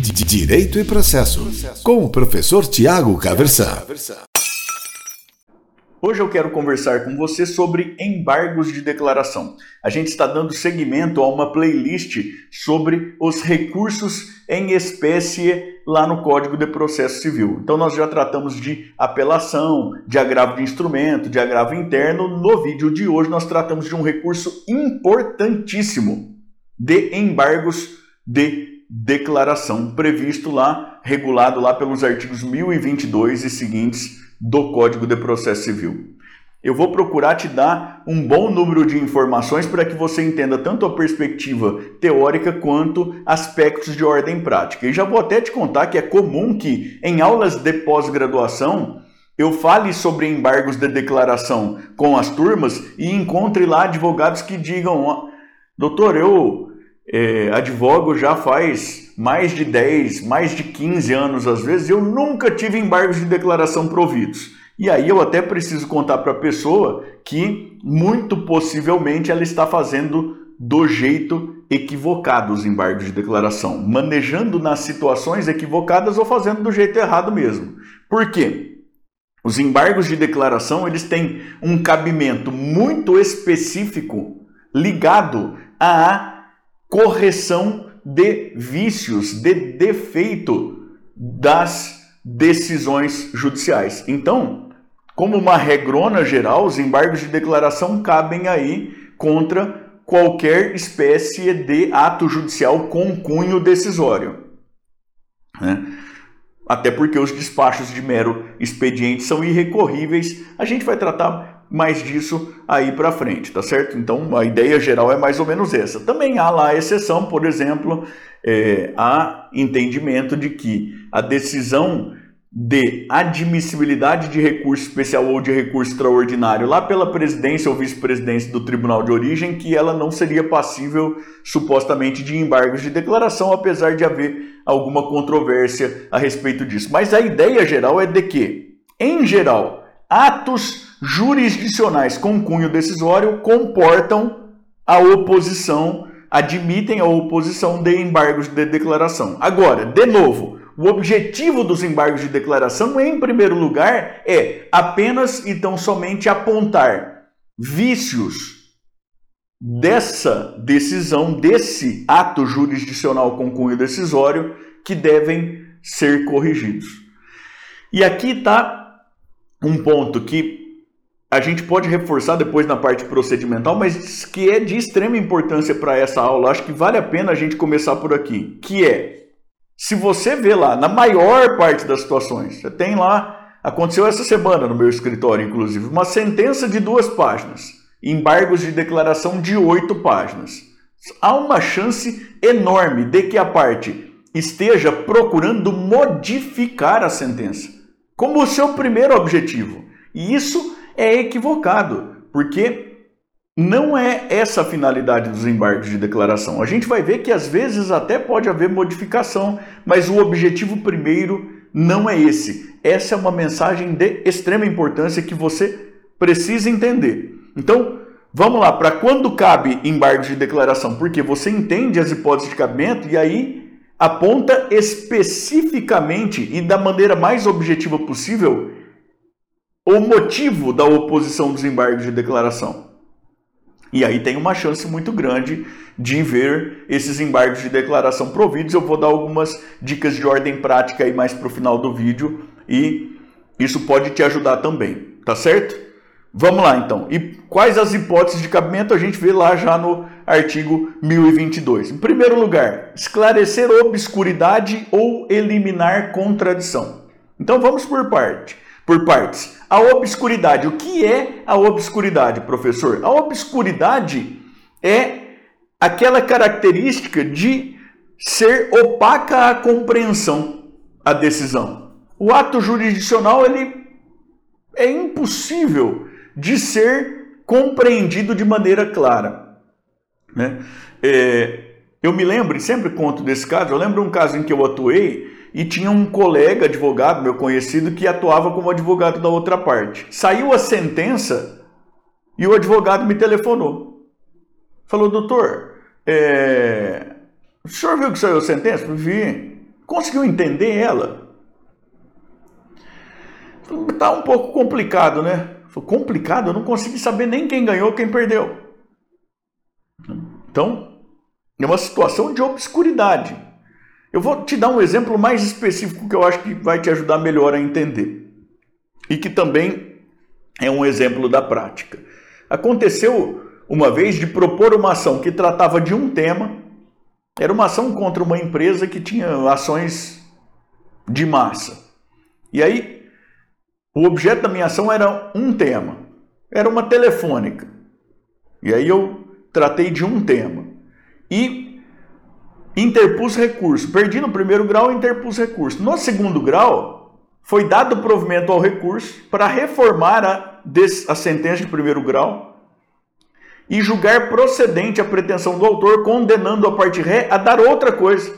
Direito e Processo, com o professor Tiago Caversan. Hoje eu quero conversar com você sobre embargos de declaração. A gente está dando seguimento a uma playlist sobre os recursos em espécie lá no Código de Processo Civil. Então nós já tratamos de apelação, de agravo de instrumento, de agravo interno. No vídeo de hoje nós tratamos de um recurso importantíssimo de embargos de declaração previsto lá, regulado lá pelos artigos 1022 e seguintes do Código de Processo Civil. Eu vou procurar te dar um bom número de informações para que você entenda tanto a perspectiva teórica quanto aspectos de ordem prática. E já vou até te contar que é comum que em aulas de pós-graduação eu fale sobre embargos de declaração com as turmas e encontre lá advogados que digam: doutor, eu é, advogo já faz mais de 10, mais de 15 anos às vezes, eu nunca tive embargos de declaração providos. E aí eu até preciso contar para a pessoa que muito possivelmente ela está fazendo do jeito equivocado os embargos de declaração, manejando nas situações equivocadas ou fazendo do jeito errado mesmo. Por quê? Os embargos de declaração, eles têm um cabimento muito específico ligado a correção de vícios, de defeito das decisões judiciais. Então, como uma regrona geral, os embargos de declaração cabem aí contra qualquer espécie de ato judicial com cunho decisório. Né? Até porque os despachos de mero expediente são irrecorríveis. A gente vai tratar mais disso aí para frente, tá certo? Então a ideia geral é mais ou menos essa. Também há lá exceção, por exemplo, é, há entendimento de que a decisão de admissibilidade de recurso especial ou de recurso extraordinário lá pela presidência ou vice-presidência do tribunal de origem, que ela não seria passível supostamente de embargos de declaração, apesar de haver alguma controvérsia a respeito disso. Mas a ideia geral é de que, em geral, atos jurisdicionais com cunho decisório comportam a oposição, admitem a oposição de embargos de declaração. Agora, de novo, o objetivo dos embargos de declaração, em primeiro lugar, é apenas e tão somente apontar vícios dessa decisão, desse ato jurisdicional com cunho decisório, que devem ser corrigidos. E aqui está um ponto que a gente pode reforçar depois na parte procedimental, mas que é de extrema importância para essa aula. Acho que vale a pena a gente começar por aqui, que é se você vê lá, na maior parte das situações, você tem lá, aconteceu essa semana no meu escritório, inclusive, uma sentença de duas páginas, embargos de declaração de oito páginas. Há uma chance enorme de que a parte esteja procurando modificar a sentença como o seu primeiro objetivo. E isso é equivocado, porque não é essa a finalidade dos embargos de declaração. A gente vai ver que às vezes até pode haver modificação, mas o objetivo primeiro não é esse. Essa é uma mensagem de extrema importância que você precisa entender. Então, vamos lá, para quando cabe embargos de declaração? Porque você entende as hipóteses de cabimento e aí aponta especificamente e da maneira mais objetiva possível o motivo da oposição dos embargos de declaração. E aí tem uma chance muito grande de ver esses embargos de declaração providos. Eu vou dar algumas dicas de ordem prática aí mais para o final do vídeo e isso pode te ajudar também, tá certo? Vamos lá então. E quais as hipóteses de cabimento a gente vê lá já no artigo 1022? Em primeiro lugar, esclarecer obscuridade ou eliminar contradição. Então vamos por parte por partes. A obscuridade. O que é a obscuridade, professor? A obscuridade é aquela característica de ser opaca a compreensão, a decisão. O ato jurisdicional ele é impossível de ser compreendido de maneira clara. Né? É, eu me lembro, e sempre conto desse caso, eu lembro um caso em que eu atuei e tinha um colega advogado, meu conhecido, que atuava como advogado da outra parte. Saiu a sentença e o advogado me telefonou. Falou, doutor, é... o senhor viu que saiu a sentença? Vi. Conseguiu entender ela? Tá um pouco complicado, né? Complicado, eu não consegui saber nem quem ganhou, quem perdeu. Então, é uma situação de obscuridade. Eu vou te dar um exemplo mais específico que eu acho que vai te ajudar melhor a entender. E que também é um exemplo da prática. Aconteceu uma vez de propor uma ação que tratava de um tema, era uma ação contra uma empresa que tinha ações de massa. E aí, o objeto da minha ação era um tema, era uma telefônica. E aí eu tratei de um tema. E interpus recurso. Perdi no primeiro grau, interpus recurso. No segundo grau, foi dado provimento ao recurso para reformar a, a sentença de primeiro grau e julgar procedente a pretensão do autor, condenando a parte ré a dar outra coisa,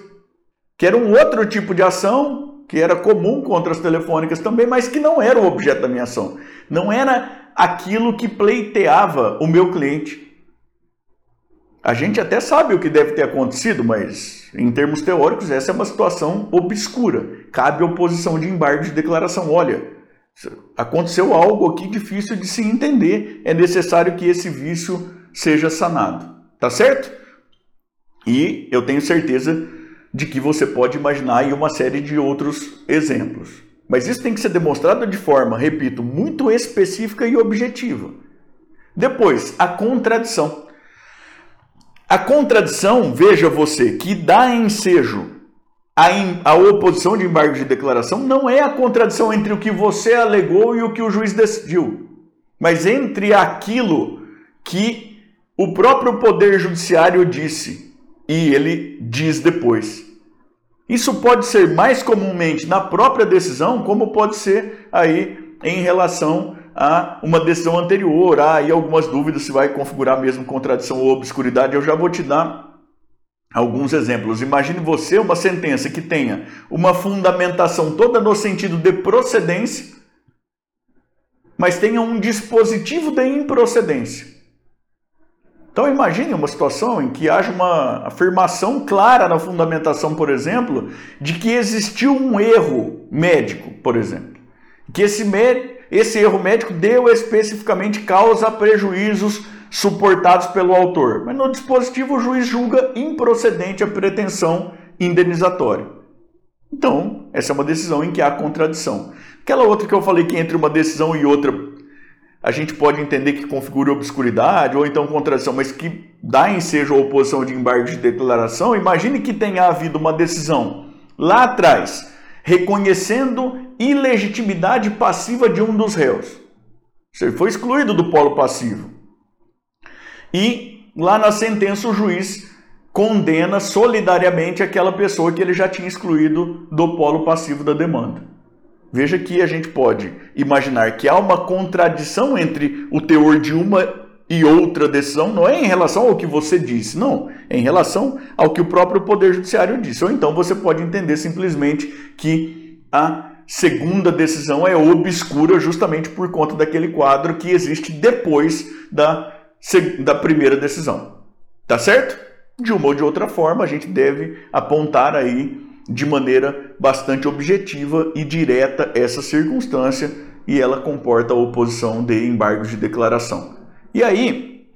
que era um outro tipo de ação, que era comum contra as telefônicas também, mas que não era o objeto da minha ação. Não era aquilo que pleiteava o meu cliente. A gente até sabe o que deve ter acontecido, mas em termos teóricos, essa é uma situação obscura. Cabe oposição de embargo de declaração. Olha, aconteceu algo aqui difícil de se entender, é necessário que esse vício seja sanado. Tá certo? E eu tenho certeza de que você pode imaginar aí uma série de outros exemplos. Mas isso tem que ser demonstrado de forma, repito, muito específica e objetiva. Depois, a contradição. A contradição, veja você, que dá ensejo à, a oposição de embargo de declaração não é a contradição entre o que você alegou e o que o juiz decidiu, mas entre aquilo que o próprio Poder Judiciário disse e ele diz depois. Isso pode ser mais comumente na própria decisão, como pode ser aí em relação a uma decisão anterior. Há aí algumas dúvidas se vai configurar mesmo contradição ou obscuridade. Eu já vou te dar alguns exemplos. Imagine você uma sentença que tenha uma fundamentação toda no sentido de procedência, mas tenha um dispositivo de improcedência. Então imagine uma situação em que haja uma afirmação clara na fundamentação, por exemplo, de que existiu um erro médico, por exemplo. Que esse médico esse erro médico deu especificamente causa a prejuízos suportados pelo autor. Mas no dispositivo o juiz julga improcedente a pretensão indenizatória. Então, essa é uma decisão em que há contradição. Aquela outra que eu falei que entre uma decisão e outra a gente pode entender que configura obscuridade ou então contradição, mas que dá ensejo à oposição de embargo de declaração, imagine que tenha havido uma decisão lá atrás reconhecendo ilegitimidade passiva de um dos réus. Ele foi excluído do polo passivo. E lá na sentença o juiz condena solidariamente aquela pessoa que ele já tinha excluído do polo passivo da demanda. Veja que a gente pode imaginar que há uma contradição entre o teor de uma e outra decisão, não é em relação ao que você disse, não, é em relação ao que o próprio Poder Judiciário disse. Ou então você pode entender simplesmente que a segunda decisão é obscura justamente por conta daquele quadro que existe depois da, da primeira decisão. Tá certo? De uma ou de outra forma, a gente deve apontar aí de maneira bastante objetiva e direta essa circunstância e ela comporta a oposição de embargos de declaração. E aí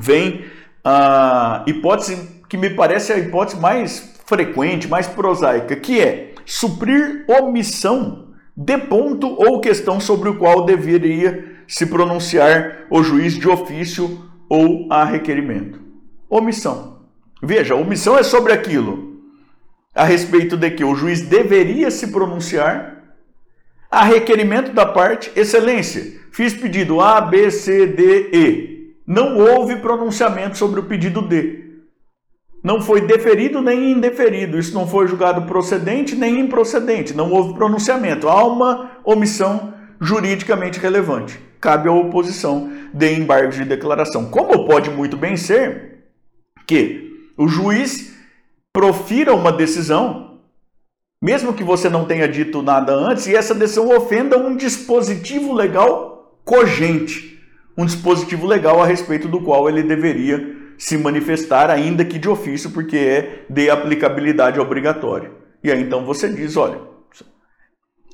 vem a hipótese que me parece a hipótese mais frequente, mais prosaica, que é suprir omissão de ponto ou questão sobre o qual deveria se pronunciar o juiz de ofício ou a requerimento. Omissão. Veja, omissão é sobre aquilo a respeito de que o juiz deveria se pronunciar a requerimento da parte, excelência, fiz pedido A, B, C, D, E. Não houve pronunciamento sobre o pedido D. Não foi deferido nem indeferido. Isso não foi julgado procedente nem improcedente. Não houve pronunciamento. Há uma omissão juridicamente relevante. Cabe à oposição de embargos de declaração. Como pode muito bem ser que o juiz profira uma decisão mesmo que você não tenha dito nada antes, e essa decisão ofenda um dispositivo legal cogente, um dispositivo legal a respeito do qual ele deveria se manifestar, ainda que de ofício, porque é de aplicabilidade obrigatória. E aí então você diz, olha,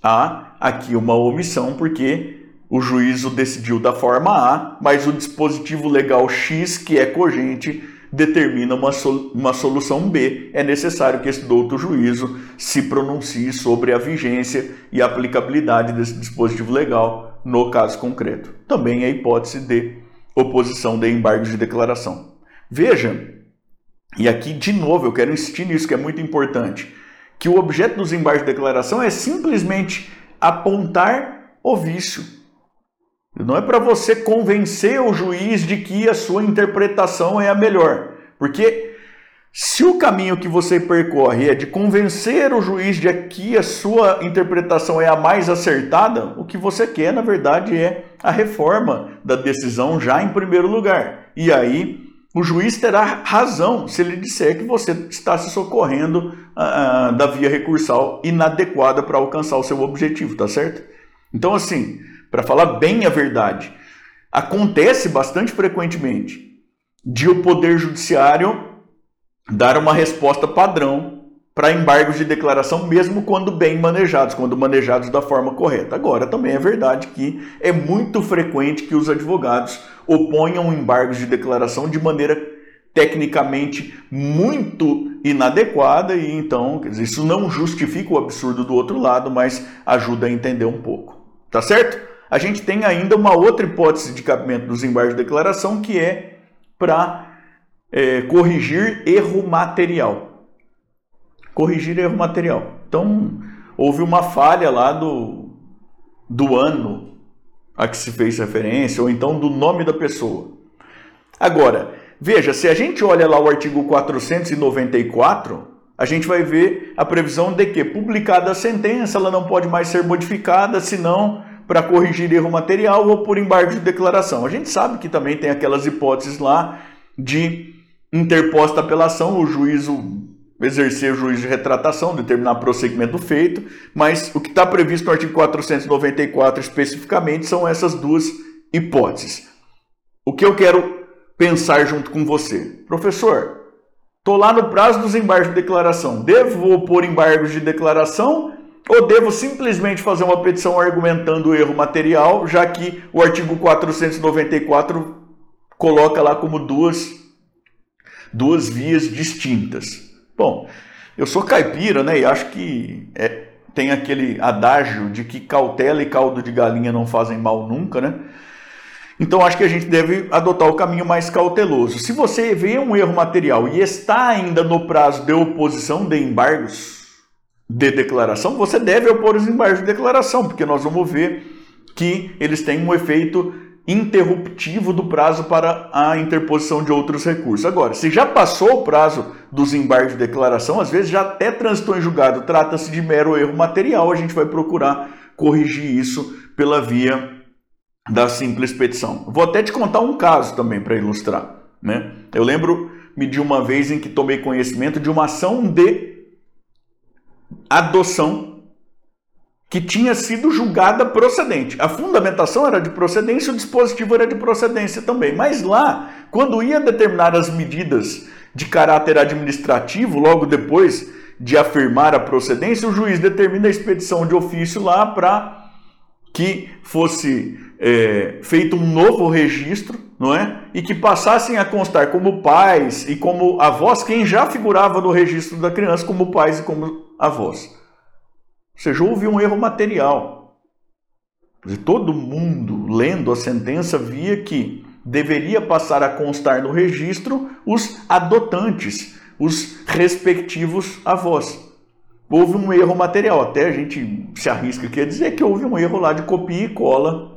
há aqui uma omissão porque o juízo decidiu da forma A, mas o dispositivo legal X, que é cogente, determina uma, uma solução B. É necessário que esse douto juízo se pronuncie sobre a vigência e aplicabilidade desse dispositivo legal no caso concreto. Também a hipótese de oposição de embargos de declaração. Veja, e aqui de novo eu quero insistir nisso que é muito importante, que o objeto dos embargos de declaração é simplesmente apontar o vício não é para você convencer o juiz de que a sua interpretação é a melhor. Porque se o caminho que você percorre é de convencer o juiz de que a sua interpretação é a mais acertada, o que você quer, na verdade, é a reforma da decisão já em primeiro lugar. E aí o juiz terá razão se ele disser que você está se socorrendo uh, da via recursal inadequada para alcançar o seu objetivo, tá certo? Então, assim, para falar bem a verdade. Acontece bastante frequentemente de o Poder Judiciário dar uma resposta padrão para embargos de declaração, mesmo quando bem manejados, quando manejados da forma correta. Agora, também é verdade que é muito frequente que os advogados oponham embargos de declaração de maneira tecnicamente muito inadequada e então dizer, isso não justifica o absurdo do outro lado, mas ajuda a entender um pouco. Tá certo? A gente tem ainda uma outra hipótese de cabimento dos embargos de declaração, que é para é, corrigir erro material. Corrigir erro material. Então, houve uma falha lá do, do ano a que se fez referência, ou então do nome da pessoa. Agora, veja, se a gente olha lá o artigo 494, a gente vai ver a previsão de que, publicada a sentença, ela não pode mais ser modificada, senão para corrigir erro material ou por embargo de declaração. A gente sabe que também tem aquelas hipóteses lá de interposta apelação, o juízo exercer o juízo de retratação, determinar prosseguimento feito, mas o que está previsto no artigo 494 especificamente são essas duas hipóteses. O que eu quero pensar junto com você? Professor, estou lá no prazo dos embargos de declaração. Devo opor embargos de declaração ou devo simplesmente fazer uma petição argumentando o erro material, já que o artigo 494 coloca lá como duas, duas vias distintas? Bom, eu sou caipira, né? E acho que é, tem aquele adágio de que cautela e caldo de galinha não fazem mal nunca, né? Então acho que a gente deve adotar o caminho mais cauteloso. Se você vê um erro material e está ainda no prazo de oposição de embargos, de declaração, você deve opor os embargos de declaração, porque nós vamos ver que eles têm um efeito interruptivo do prazo para a interposição de outros recursos. Agora, se já passou o prazo dos embargos de declaração, às vezes já até transitou em julgado, trata-se de mero erro material, a gente vai procurar corrigir isso pela via da simples petição. Vou até te contar um caso também para ilustrar. Né? Eu lembro-me de uma vez em que tomei conhecimento de uma ação de adoção que tinha sido julgada procedente. A fundamentação era de procedência, o dispositivo era de procedência também. Mas lá, quando ia determinar as medidas de caráter administrativo, logo depois de afirmar a procedência, o juiz determina a expedição de ofício lá para que fosse é, feito um novo registro, não é? E que passassem a constar como pais e como avós quem já figurava no registro da criança como pais e como avós. Ou seja, houve um erro material. Todo mundo, lendo a sentença, via que deveria passar a constar no registro os adotantes, os respectivos avós. Houve um erro material, até a gente se arrisca aqui a dizer que houve um erro lá de copia e cola.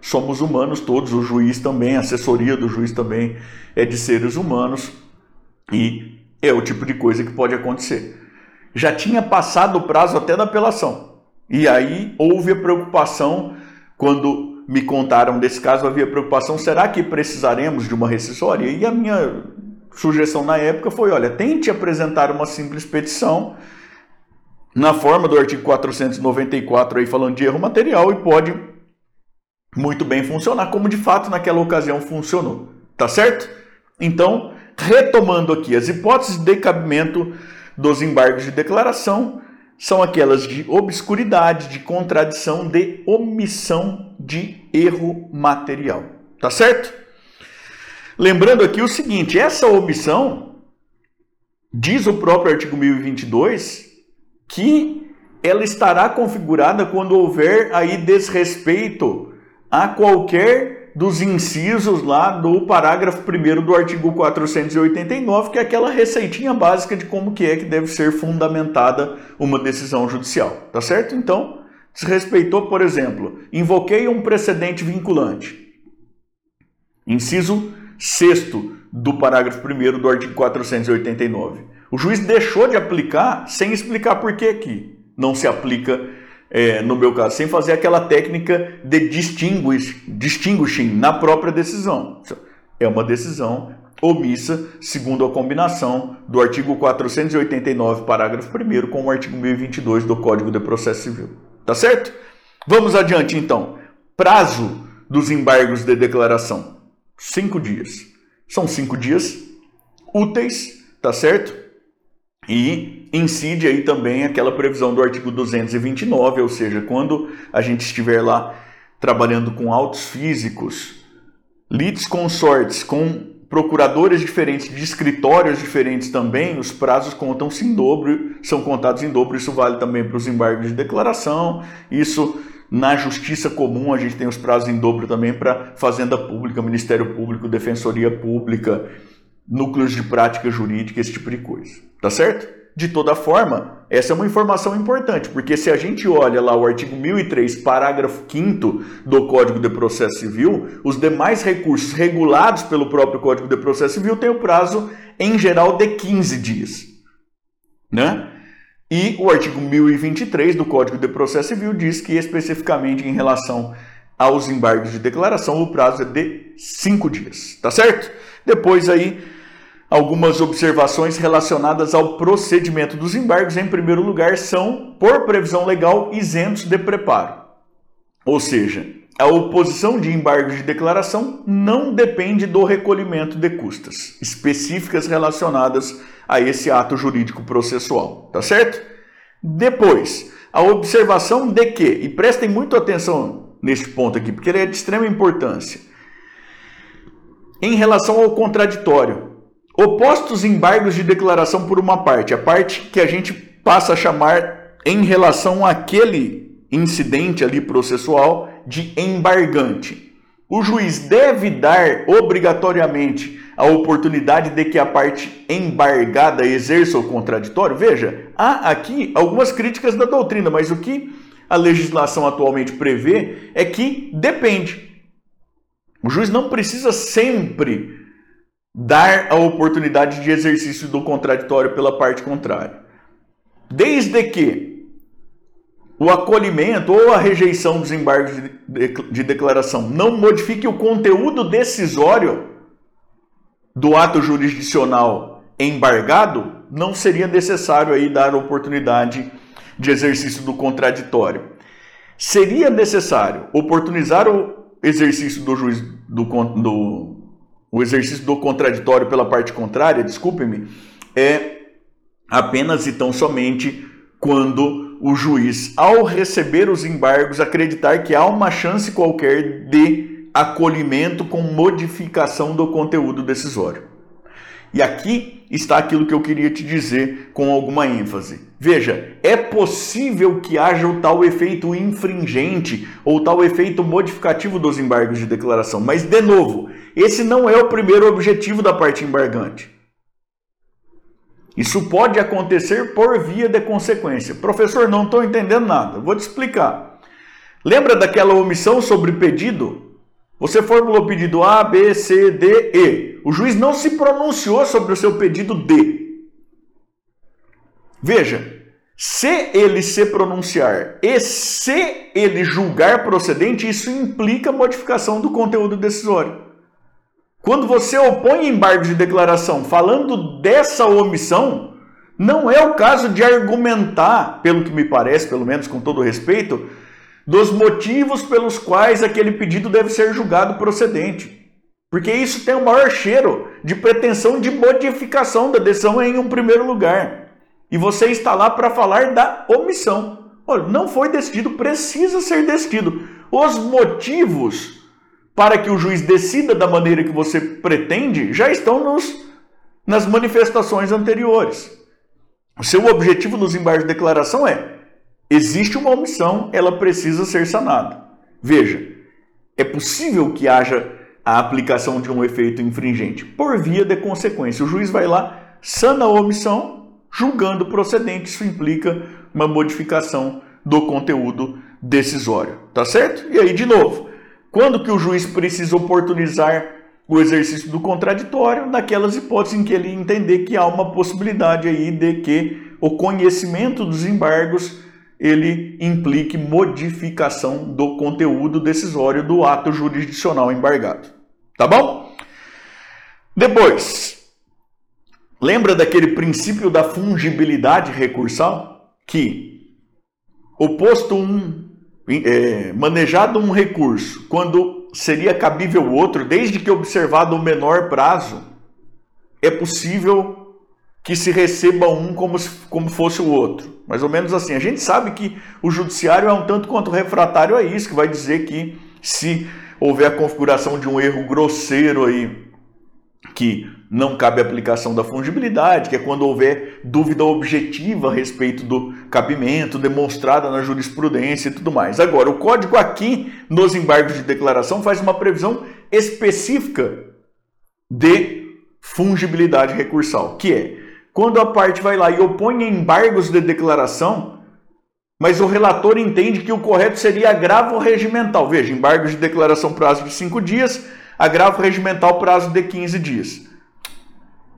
Somos humanos todos, o juiz também, a assessoria do juiz também é de seres humanos e é o tipo de coisa que pode acontecer já tinha passado o prazo até da apelação. E aí houve a preocupação, quando me contaram desse caso, havia preocupação: será que precisaremos de uma rescisória? E a minha sugestão na época foi: olha, tente apresentar uma simples petição na forma do artigo 494 aí falando de erro material e pode muito bem funcionar, como de fato naquela ocasião funcionou. Tá certo? Então, retomando aqui as hipóteses de cabimento dos embargos de declaração são aquelas de obscuridade, de contradição, de omissão, de erro material. Tá certo? Lembrando aqui o seguinte: essa omissão, diz o próprio artigo 1022, que ela estará configurada quando houver aí desrespeito a qualquer dos incisos lá do parágrafo 1 do artigo 489, que é aquela receitinha básica de como que é que deve ser fundamentada uma decisão judicial, tá certo? Então, desrespeitou, por exemplo, invoquei um precedente vinculante. Inciso 6 do parágrafo 1 do artigo 489. O juiz deixou de aplicar sem explicar por que aqui não se aplica é, no meu caso, sem fazer aquela técnica de distinguish, distinguishing na própria decisão. É uma decisão omissa, segundo a combinação do artigo 489, parágrafo 1 com o artigo 1022 do Código de Processo Civil. Tá certo? Vamos adiante então. Prazo dos embargos de declaração: cinco dias. São cinco dias úteis, tá certo? E incide aí também aquela previsão do artigo 229, ou seja, quando a gente estiver lá trabalhando com autos físicos, lides consortes, com procuradores diferentes, de escritórios diferentes também, os prazos contam-se em dobro, são contados em dobro, isso vale também para os embargos de declaração, isso na justiça comum a gente tem os prazos em dobro também para Fazenda Pública, Ministério Público, Defensoria Pública, núcleos de prática jurídica, esse tipo de coisa. Tá certo? De toda forma, essa é uma informação importante, porque se a gente olha lá o artigo 1003, parágrafo 5 do Código de Processo Civil, os demais recursos regulados pelo próprio Código de Processo Civil têm o prazo, em geral, de 15 dias. Né? E o artigo 1023 do Código de Processo Civil diz que, especificamente em relação aos embargos de declaração, o prazo é de 5 dias. Tá certo? Depois aí Algumas observações relacionadas ao procedimento dos embargos, em primeiro lugar, são, por previsão legal, isentos de preparo. Ou seja, a oposição de embargos de declaração não depende do recolhimento de custas específicas relacionadas a esse ato jurídico processual, tá certo? Depois, a observação de que, e prestem muito atenção neste ponto aqui, porque ele é de extrema importância, em relação ao contraditório, Opostos embargos de declaração por uma parte, a parte que a gente passa a chamar em relação àquele incidente ali processual de embargante. O juiz deve dar obrigatoriamente a oportunidade de que a parte embargada exerça o contraditório? Veja, há aqui algumas críticas da doutrina, mas o que a legislação atualmente prevê é que depende. O juiz não precisa sempre dar a oportunidade de exercício do contraditório pela parte contrária. Desde que o acolhimento ou a rejeição dos embargos de declaração não modifique o conteúdo decisório do ato jurisdicional embargado, não seria necessário aí dar oportunidade de exercício do contraditório. Seria necessário oportunizar o exercício do juiz do, do o exercício do contraditório pela parte contrária, desculpe-me, é apenas e tão somente quando o juiz, ao receber os embargos, acreditar que há uma chance qualquer de acolhimento com modificação do conteúdo decisório. E aqui está aquilo que eu queria te dizer com alguma ênfase. Veja, é possível que haja o tal efeito infringente ou tal efeito modificativo dos embargos de declaração, mas de novo, esse não é o primeiro objetivo da parte embargante. Isso pode acontecer por via de consequência. Professor, não estou entendendo nada. Vou te explicar. Lembra daquela omissão sobre pedido? Você formulou pedido A, B, C, D, E. O juiz não se pronunciou sobre o seu pedido D. Veja, se ele se pronunciar e se ele julgar procedente, isso implica modificação do conteúdo decisório. Quando você opõe embargo de declaração falando dessa omissão, não é o caso de argumentar, pelo que me parece, pelo menos com todo respeito, dos motivos pelos quais aquele pedido deve ser julgado procedente. Porque isso tem o maior cheiro de pretensão de modificação da decisão em um primeiro lugar. E você está lá para falar da omissão. Olha, não foi decidido, precisa ser decidido. Os motivos para que o juiz decida da maneira que você pretende já estão nos, nas manifestações anteriores. O seu objetivo nos embargos de declaração é: existe uma omissão, ela precisa ser sanada. Veja, é possível que haja a aplicação de um efeito infringente por via de consequência. O juiz vai lá, sana a omissão, julgando procedente. Isso implica uma modificação do conteúdo decisório, tá certo? E aí, de novo, quando que o juiz precisa oportunizar o exercício do contraditório? Naquelas hipóteses em que ele entender que há uma possibilidade aí de que o conhecimento dos embargos ele implique modificação do conteúdo decisório do ato jurisdicional embargado. Tá bom? Depois, lembra daquele princípio da fungibilidade recursal? Que o posto um, é, manejado um recurso, quando seria cabível outro, desde que observado o menor prazo, é possível que se receba um como, como fosse o outro. Mais ou menos assim. A gente sabe que o judiciário é um tanto quanto refratário a isso, que vai dizer que se houver a configuração de um erro grosseiro aí, que não cabe aplicação da fungibilidade, que é quando houver dúvida objetiva a respeito do cabimento, demonstrada na jurisprudência e tudo mais. Agora, o código aqui, nos embargos de declaração, faz uma previsão específica de fungibilidade recursal, que é quando a parte vai lá e opõe embargos de declaração, mas o relator entende que o correto seria agravo regimental. Veja, embargos de declaração prazo de 5 dias, agravo regimental prazo de 15 dias.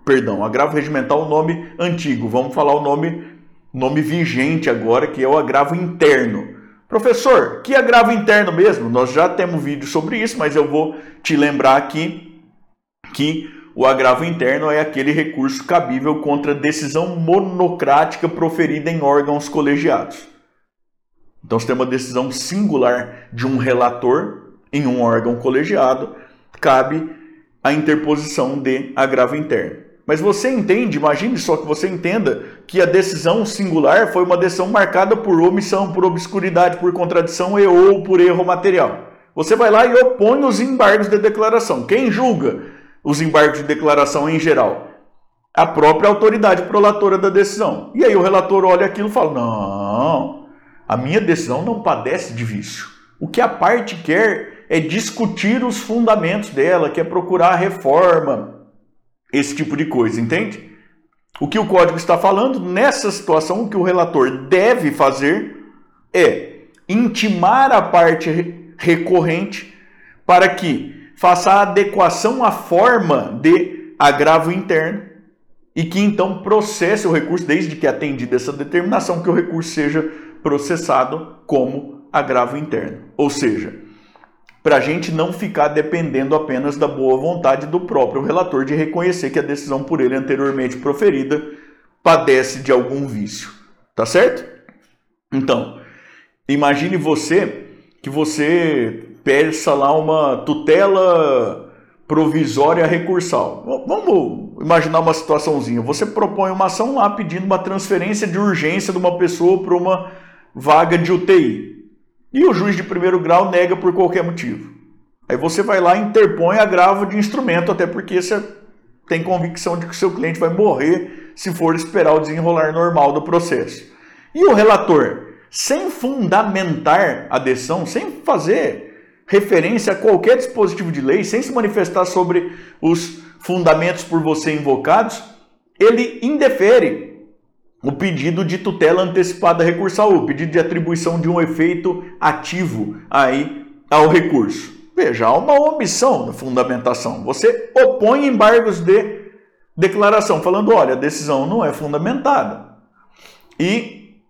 Perdão, agravo regimental nome antigo. Vamos falar o nome nome vigente agora, que é o agravo interno. Professor, que agravo interno mesmo? Nós já temos vídeo sobre isso, mas eu vou te lembrar aqui que o agravo interno é aquele recurso cabível contra decisão monocrática proferida em órgãos colegiados. Então, se tem uma decisão singular de um relator em um órgão colegiado, cabe a interposição de agravo interno. Mas você entende, imagine só que você entenda que a decisão singular foi uma decisão marcada por omissão, por obscuridade, por contradição e ou por erro material. Você vai lá e opõe os embargos de declaração. Quem julga? Os embargos de declaração em geral? A própria autoridade prolatora da decisão. E aí o relator olha aquilo e fala: não, a minha decisão não padece de vício. O que a parte quer é discutir os fundamentos dela, quer procurar a reforma, esse tipo de coisa, entende? O que o código está falando, nessa situação, o que o relator deve fazer é intimar a parte recorrente para que faça a adequação à forma de agravo interno e que então processe o recurso, desde que atendida essa determinação, que o recurso seja processado como agravo interno. Ou seja, para a gente não ficar dependendo apenas da boa vontade do próprio relator de reconhecer que a decisão por ele anteriormente proferida padece de algum vício. Tá certo? Então, imagine você que você peça lá uma tutela provisória recursal. Vamos imaginar uma situaçãozinha. Você propõe uma ação lá pedindo uma transferência de urgência de uma pessoa para uma vaga de UTI. E o juiz de primeiro grau nega por qualquer motivo. Aí você vai lá e interpõe agravo de instrumento, até porque você tem convicção de que o seu cliente vai morrer se for esperar o desenrolar normal do processo. E o relator, sem fundamentar a decisão, sem fazer referência a qualquer dispositivo de lei, sem se manifestar sobre os fundamentos por você invocados, ele indefere o pedido de tutela antecipada recursal, o pedido de atribuição de um efeito ativo aí ao recurso. Veja, há uma omissão na fundamentação. Você opõe embargos de declaração, falando: olha, a decisão não é fundamentada. E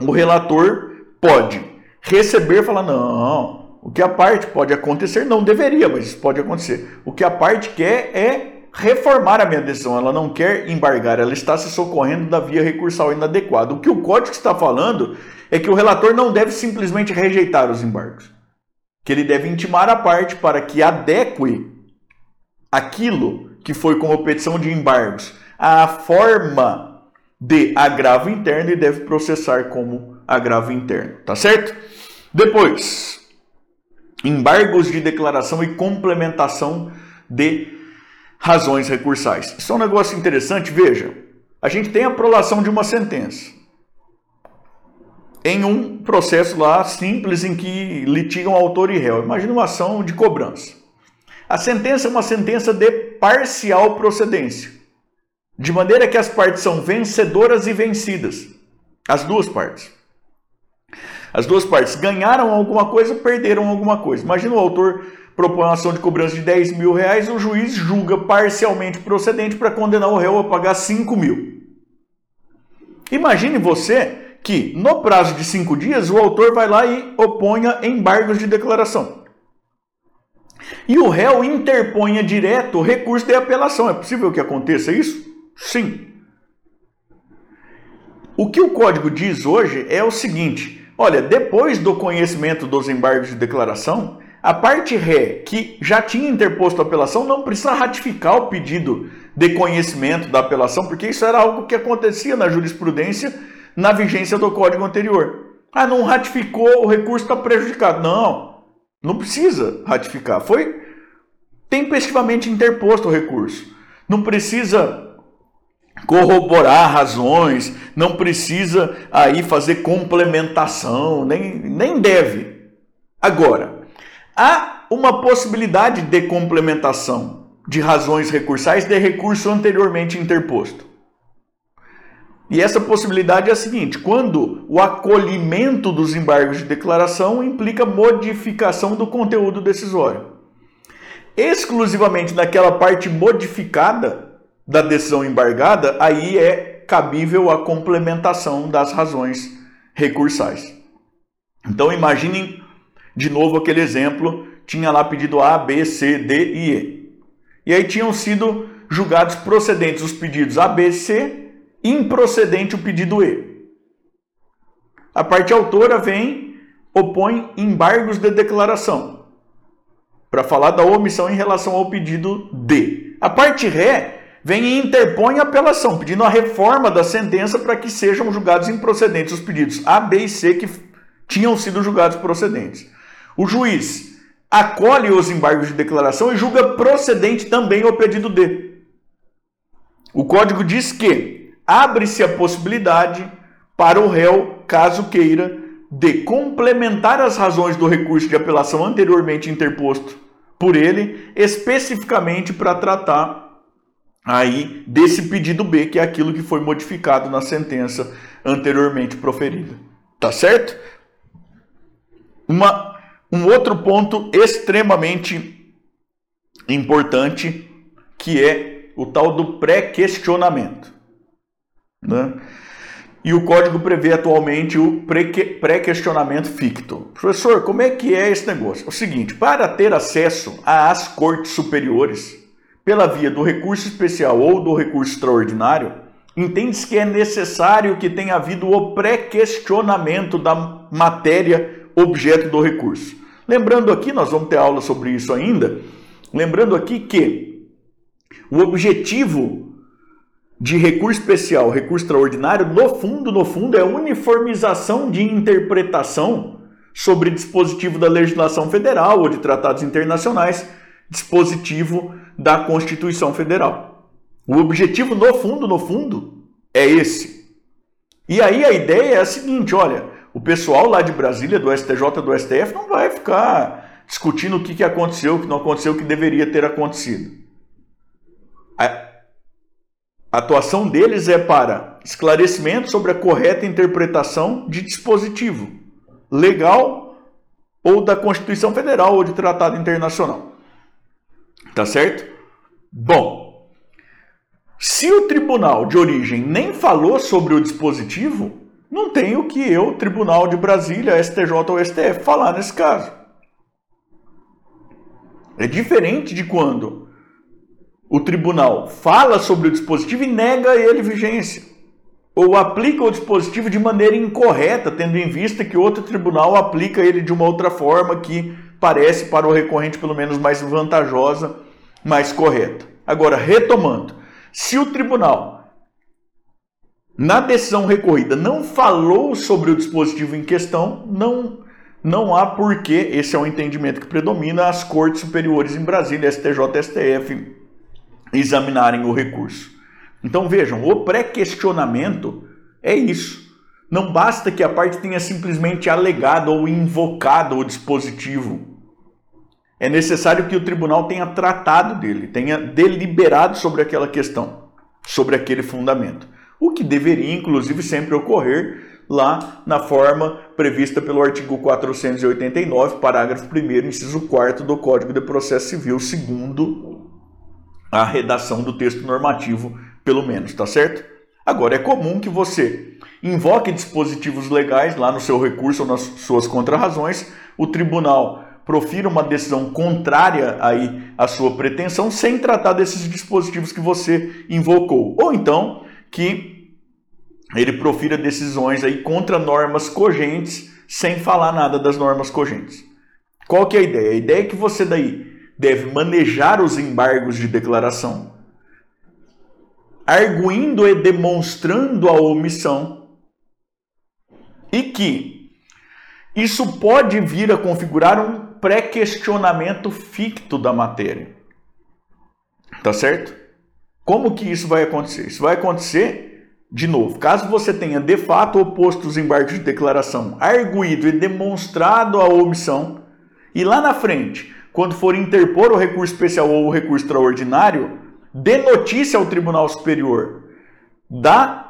o relator pode receber e falar: não, o que a parte pode acontecer, não deveria, mas isso pode acontecer. O que a parte quer é reformar a minha decisão, ela não quer embargar, ela está se socorrendo da via recursal inadequada. O que o código está falando é que o relator não deve simplesmente rejeitar os embargos, que ele deve intimar a parte para que adeque aquilo que foi como petição de embargos à forma de agravo interno e deve processar como agravo interno, tá certo? Depois, embargos de declaração e complementação de razões recursais. Isso é um negócio interessante, veja. A gente tem a prolação de uma sentença em um processo lá simples em que litigam autor e réu. Imagina uma ação de cobrança. A sentença é uma sentença de parcial procedência, de maneira que as partes são vencedoras e vencidas. As duas partes. As duas partes ganharam alguma coisa, perderam alguma coisa. Imagina o autor propõe uma ação de cobrança de 10 mil reais, o juiz julga parcialmente procedente para condenar o réu a pagar 5 mil. Imagine você que, no prazo de cinco dias, o autor vai lá e oponha embargos de declaração. E o réu interponha direto recurso de apelação. É possível que aconteça isso? Sim. O que o código diz hoje é o seguinte: olha, depois do conhecimento dos embargos de declaração, a parte ré que já tinha interposto a apelação não precisa ratificar o pedido de conhecimento da apelação, porque isso era algo que acontecia na jurisprudência na vigência do código anterior. Ah, não ratificou, o recurso está prejudicado. Não, não precisa ratificar. Foi tempestivamente interposto o recurso. Não precisa corroborar razões, não precisa aí fazer complementação, nem, nem deve. Agora, há uma possibilidade de complementação de razões recursais de recurso anteriormente interposto. E essa possibilidade é a seguinte: quando o acolhimento dos embargos de declaração implica modificação do conteúdo decisório. Exclusivamente naquela parte modificada da decisão embargada, aí é cabível a complementação das razões recursais. Então imaginem de novo aquele exemplo, tinha lá pedido A, B, C, D e E. E aí tinham sido julgados procedentes os pedidos A, B, C improcedente o pedido E. A parte autora vem, opõe embargos de declaração, para falar da omissão em relação ao pedido D. A parte Ré vem e interpõe apelação, pedindo a reforma da sentença para que sejam julgados improcedentes os pedidos A, B e C que tinham sido julgados procedentes. O juiz acolhe os embargos de declaração e julga procedente também o pedido D. O código diz que abre-se a possibilidade para o réu, caso queira, de complementar as razões do recurso de apelação anteriormente interposto por ele, especificamente para tratar aí desse pedido B, que é aquilo que foi modificado na sentença anteriormente proferida. Tá certo? Uma, um outro ponto extremamente importante, que é o tal do pré-questionamento. Né? E o código prevê atualmente o pré-questionamento ficto. Professor, como é que é esse negócio? É o seguinte: para ter acesso às cortes superiores, pela via do recurso especial ou do recurso extraordinário, entende-se que é necessário que tenha havido o pré-questionamento da matéria objeto do recurso. Lembrando aqui, nós vamos ter aula sobre isso ainda, lembrando aqui que o objetivo de recurso especial, recurso extraordinário, no fundo, no fundo, é uniformização de interpretação sobre dispositivo da legislação federal ou de tratados internacionais, dispositivo da Constituição Federal. O objetivo, no fundo, no fundo, é esse. E aí a ideia é a seguinte: olha, o pessoal lá de Brasília, do STJ, do STF, não vai ficar discutindo o que, que aconteceu, o que não aconteceu, o que deveria ter acontecido. A atuação deles é para esclarecimento sobre a correta interpretação de dispositivo legal ou da Constituição Federal ou de tratado internacional. Tá certo? Bom, se o tribunal de origem nem falou sobre o dispositivo, não tem o que eu, Tribunal de Brasília, STJ ou STF, falar nesse caso. É diferente de quando o tribunal fala sobre o dispositivo e nega ele vigência. Ou aplica o dispositivo de maneira incorreta, tendo em vista que outro tribunal aplica ele de uma outra forma que parece para o recorrente pelo menos mais vantajosa, mais correta. Agora, retomando, se o tribunal na decisão recorrida não falou sobre o dispositivo em questão, não não há porquê, esse é o entendimento que predomina, as cortes superiores em Brasília, STJ STF, examinarem o recurso. Então vejam, o pré-questionamento é isso. Não basta que a parte tenha simplesmente alegado ou invocado o dispositivo. É necessário que o tribunal tenha tratado dele, tenha deliberado sobre aquela questão, sobre aquele fundamento. O que deveria, inclusive, sempre ocorrer lá na forma prevista pelo artigo 489, parágrafo 1, inciso 4 do Código de Processo Civil, segundo a redação do texto normativo, pelo menos, tá certo? Agora, é comum que você invoque dispositivos legais lá no seu recurso ou nas suas contrarrazões, o tribunal profira uma decisão contrária aí à sua pretensão sem tratar desses dispositivos que você invocou. Ou então que ele profira decisões aí contra normas cogentes sem falar nada das normas cogentes. Qual que é a ideia? A ideia é que você daí deve manejar os embargos de declaração, arguindo e demonstrando a omissão, e que isso pode vir a configurar um pré-questionamento ficto da matéria. Tá certo? Como que isso vai acontecer? Isso vai acontecer, de novo, caso você tenha de fato oposto os embargos de declaração, arguído e demonstrado a omissão, e lá na frente, quando for interpor o recurso especial ou o recurso extraordinário, dê notícia ao Tribunal Superior da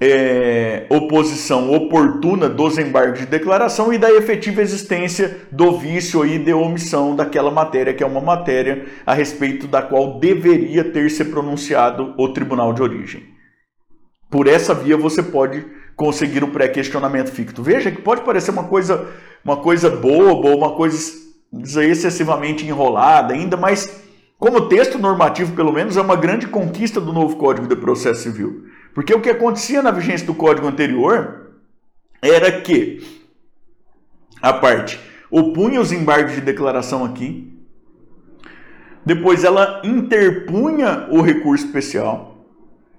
é, oposição oportuna dos embargos de declaração e da efetiva existência do vício e de omissão daquela matéria, que é uma matéria a respeito da qual deveria ter se pronunciado o tribunal de origem. Por essa via você pode conseguir o pré-questionamento ficto. Veja que pode parecer uma coisa, uma coisa boba ou uma coisa excessivamente enrolada ainda, mas como texto normativo, pelo menos, é uma grande conquista do novo Código de Processo Civil. Porque o que acontecia na vigência do código anterior era que a parte opunha os embargos de declaração aqui, depois ela interpunha o recurso especial,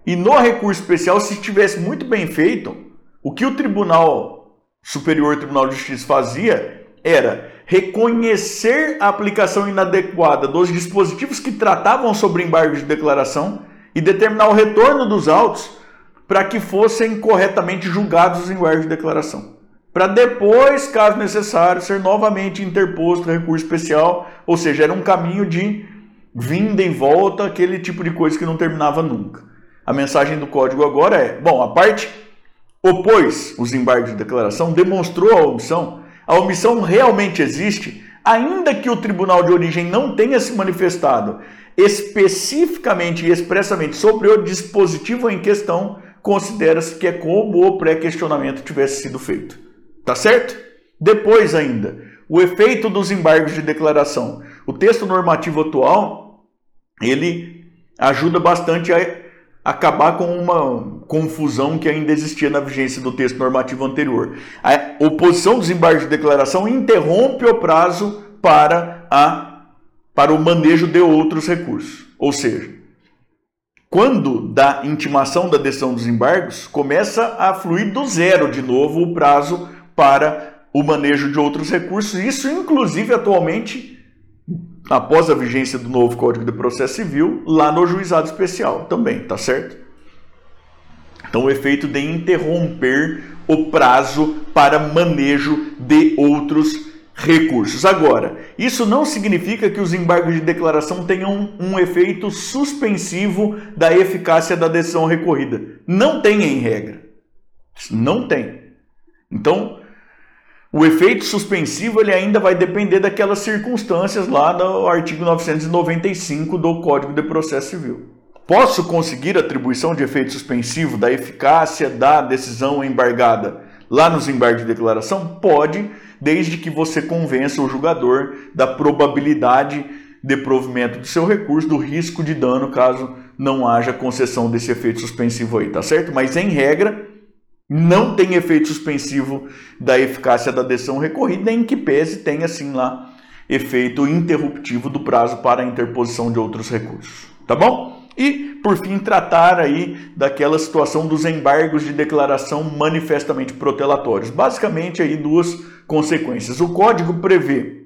e no recurso especial, se estivesse muito bem feito, o que o Tribunal Superior Tribunal de Justiça fazia era reconhecer a aplicação inadequada dos dispositivos que tratavam sobre embargos de declaração e determinar o retorno dos autos para que fossem corretamente julgados os embargos de declaração. Para depois, caso necessário, ser novamente interposto recurso especial, ou seja, era um caminho de vinda e volta, aquele tipo de coisa que não terminava nunca. A mensagem do código agora é: bom, a parte opôs os embargos de declaração, demonstrou a omissão, a omissão realmente existe, ainda que o tribunal de origem não tenha se manifestado especificamente e expressamente sobre o dispositivo em questão, considera-se que é como o pré-questionamento tivesse sido feito. Tá certo? Depois ainda, o efeito dos embargos de declaração. O texto normativo atual, ele ajuda bastante a acabar com uma confusão que ainda existia na vigência do texto normativo anterior. A oposição dos embargos de declaração interrompe o prazo para a para o manejo de outros recursos. Ou seja, quando da intimação da decisão dos embargos, começa a fluir do zero de novo o prazo para o manejo de outros recursos. Isso, inclusive, atualmente, após a vigência do novo Código de Processo Civil, lá no juizado especial também, tá certo? Então, o efeito de interromper o prazo para manejo de outros recursos. Agora, isso não significa que os embargos de declaração tenham um efeito suspensivo da eficácia da decisão recorrida. Não tem em regra. Não tem. Então, o efeito suspensivo ele ainda vai depender daquelas circunstâncias lá do artigo 995 do Código de Processo Civil. Posso conseguir atribuição de efeito suspensivo da eficácia da decisão embargada lá nos embargos de declaração? Pode, desde que você convença o julgador da probabilidade de provimento do seu recurso, do risco de dano caso não haja concessão desse efeito suspensivo aí, tá certo? Mas em regra, não tem efeito suspensivo da eficácia da decisão recorrida, nem que pese tenha assim lá efeito interruptivo do prazo para a interposição de outros recursos. Tá bom? E, por fim, tratar aí daquela situação dos embargos de declaração manifestamente protelatórios. Basicamente, aí duas consequências. O código prevê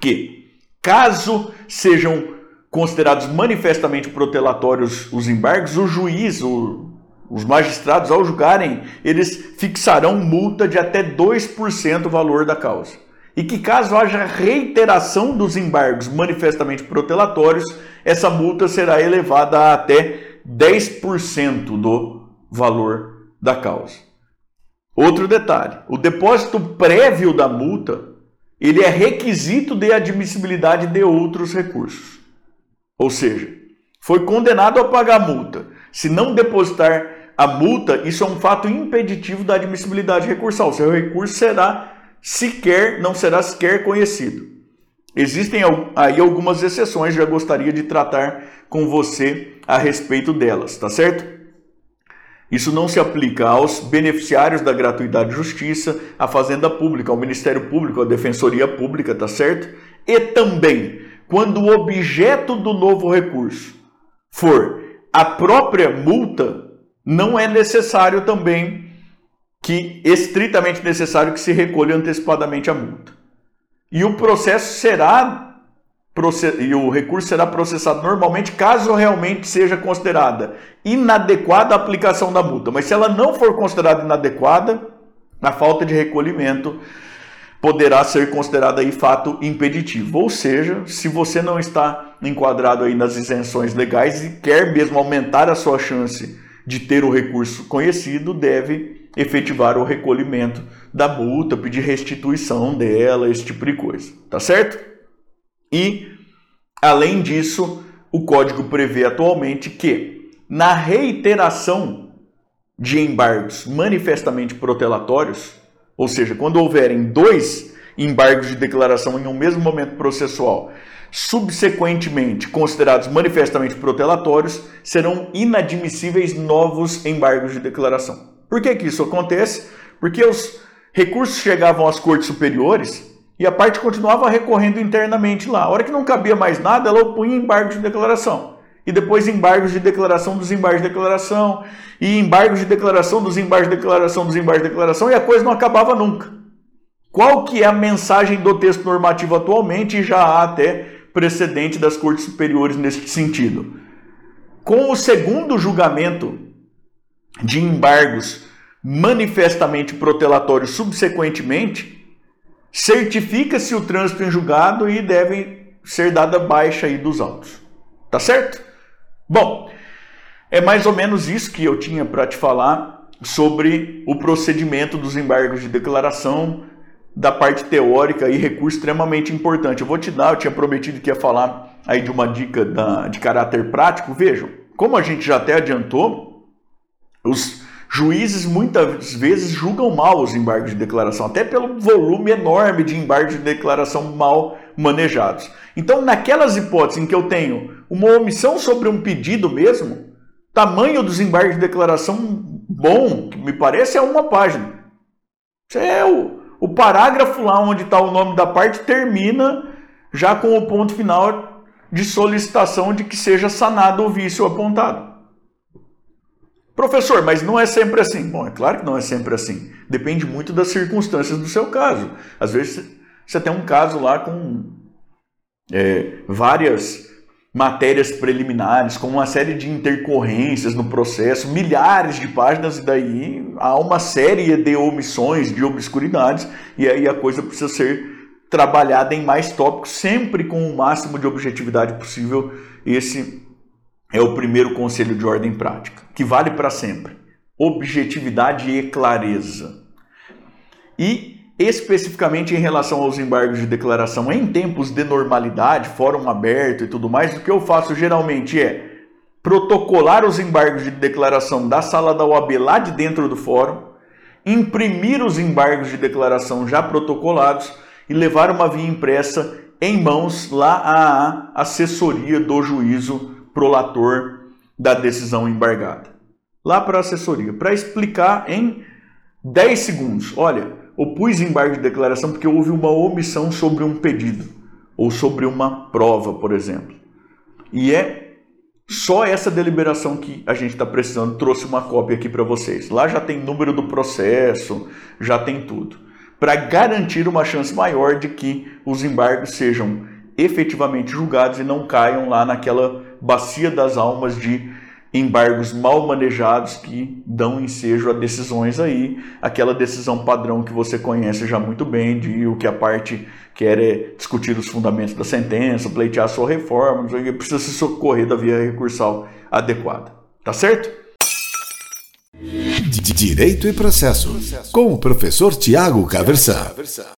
que, caso sejam considerados manifestamente protelatórios os embargos, o juiz, o, os magistrados, ao julgarem, eles fixarão multa de até 2% do valor da causa. E que caso haja reiteração dos embargos manifestamente protelatórios, essa multa será elevada a até 10% do valor da causa. Outro detalhe, o depósito prévio da multa, ele é requisito de admissibilidade de outros recursos. Ou seja, foi condenado a pagar a multa. Se não depositar a multa, isso é um fato impeditivo da admissibilidade recursal. Seu recurso será sequer não será sequer conhecido. Existem aí algumas exceções, já gostaria de tratar com você a respeito delas, tá certo? Isso não se aplica aos beneficiários da gratuidade de justiça, à Fazenda Pública, ao Ministério Público, à Defensoria Pública, tá certo? E também quando o objeto do novo recurso for a própria multa, não é necessário também que, estritamente necessário, que se recolha antecipadamente a multa. E o processo será e o recurso será processado normalmente caso realmente seja considerada inadequada a aplicação da multa. Mas se ela não for considerada inadequada, a falta de recolhimento poderá ser considerada aí fato impeditivo. Ou seja, se você não está enquadrado aí nas isenções legais e quer mesmo aumentar a sua chance de ter o recurso conhecido, deve efetivar o recolhimento da multa, pedir restituição dela, esse tipo de coisa, tá certo? E além disso, o código prevê atualmente que na reiteração de embargos manifestamente protelatórios, ou seja, quando houverem dois embargos de declaração em um mesmo momento processual, subsequentemente considerados manifestamente protelatórios, serão inadmissíveis novos embargos de declaração. Por que, que isso acontece? Porque os recursos chegavam às cortes superiores e a parte continuava recorrendo internamente lá. A hora que não cabia mais nada, ela opunha embargo de declaração e depois embargos de declaração dos embargos de declaração, e embargos de declaração dos embargos de declaração dos embargos de declaração, e a coisa não acabava nunca. Qual que é a mensagem do texto normativo atualmente? E já há até precedente das cortes superiores nesse sentido. Com o segundo julgamento de embargos manifestamente protelatórios subsequentemente, certifica-se o trânsito em julgado e deve ser dada baixa aí dos autos. Tá certo? Bom, é mais ou menos isso que eu tinha para te falar sobre o procedimento dos embargos de declaração da parte teórica e recurso extremamente importante. Eu vou te dar, eu tinha prometido que ia falar aí de uma dica da, de caráter prático. Vejam, como a gente já até adiantou, os juízes muitas vezes julgam mal os embargos de declaração, até pelo volume enorme de embargos de declaração mal manejados. Então, naquelas hipóteses em que eu tenho uma omissão sobre um pedido mesmo, tamanho dos embargos de declaração bom, que me parece é uma página. Isso é o, o parágrafo lá onde está o nome da parte termina já com o ponto final de solicitação de que seja sanado o vício apontado. Professor, mas não é sempre assim. Bom, é claro que não é sempre assim. Depende muito das circunstâncias do seu caso. Às vezes você tem um caso lá com é, várias matérias preliminares, com uma série de intercorrências no processo, milhares de páginas, e daí há uma série de omissões, de obscuridades, e aí a coisa precisa ser trabalhada em mais tópicos, sempre com o máximo de objetividade possível. Esse é o primeiro conselho de ordem prática, que vale para sempre: objetividade e clareza. E especificamente em relação aos embargos de declaração em tempos de normalidade, fórum aberto e tudo mais, o que eu faço geralmente é protocolar os embargos de declaração da sala da OAB lá de dentro do fórum, imprimir os embargos de declaração já protocolados e levar uma via impressa em mãos lá à assessoria do juízo prolator da decisão embargada. Lá para a assessoria, para explicar em 10 segundos. Olha, opus embargo de declaração porque houve uma omissão sobre um pedido ou sobre uma prova, por exemplo. E é Só essa deliberação que a gente está precisando trouxe uma cópia aqui para vocês. Lá já tem número do processo, já tem tudo. Para garantir uma chance maior de que os embargos sejam efetivamente julgados e não caiam lá naquela bacia das almas de embargos mal manejados que dão ensejo a decisões aí, aquela decisão padrão que você conhece já muito bem, de o que a parte quer é discutir os fundamentos da sentença, pleitear a sua reforma, precisa se socorrer da via recursal adequada. Tá certo? Direito e processo, com o professor Tiago Caversan.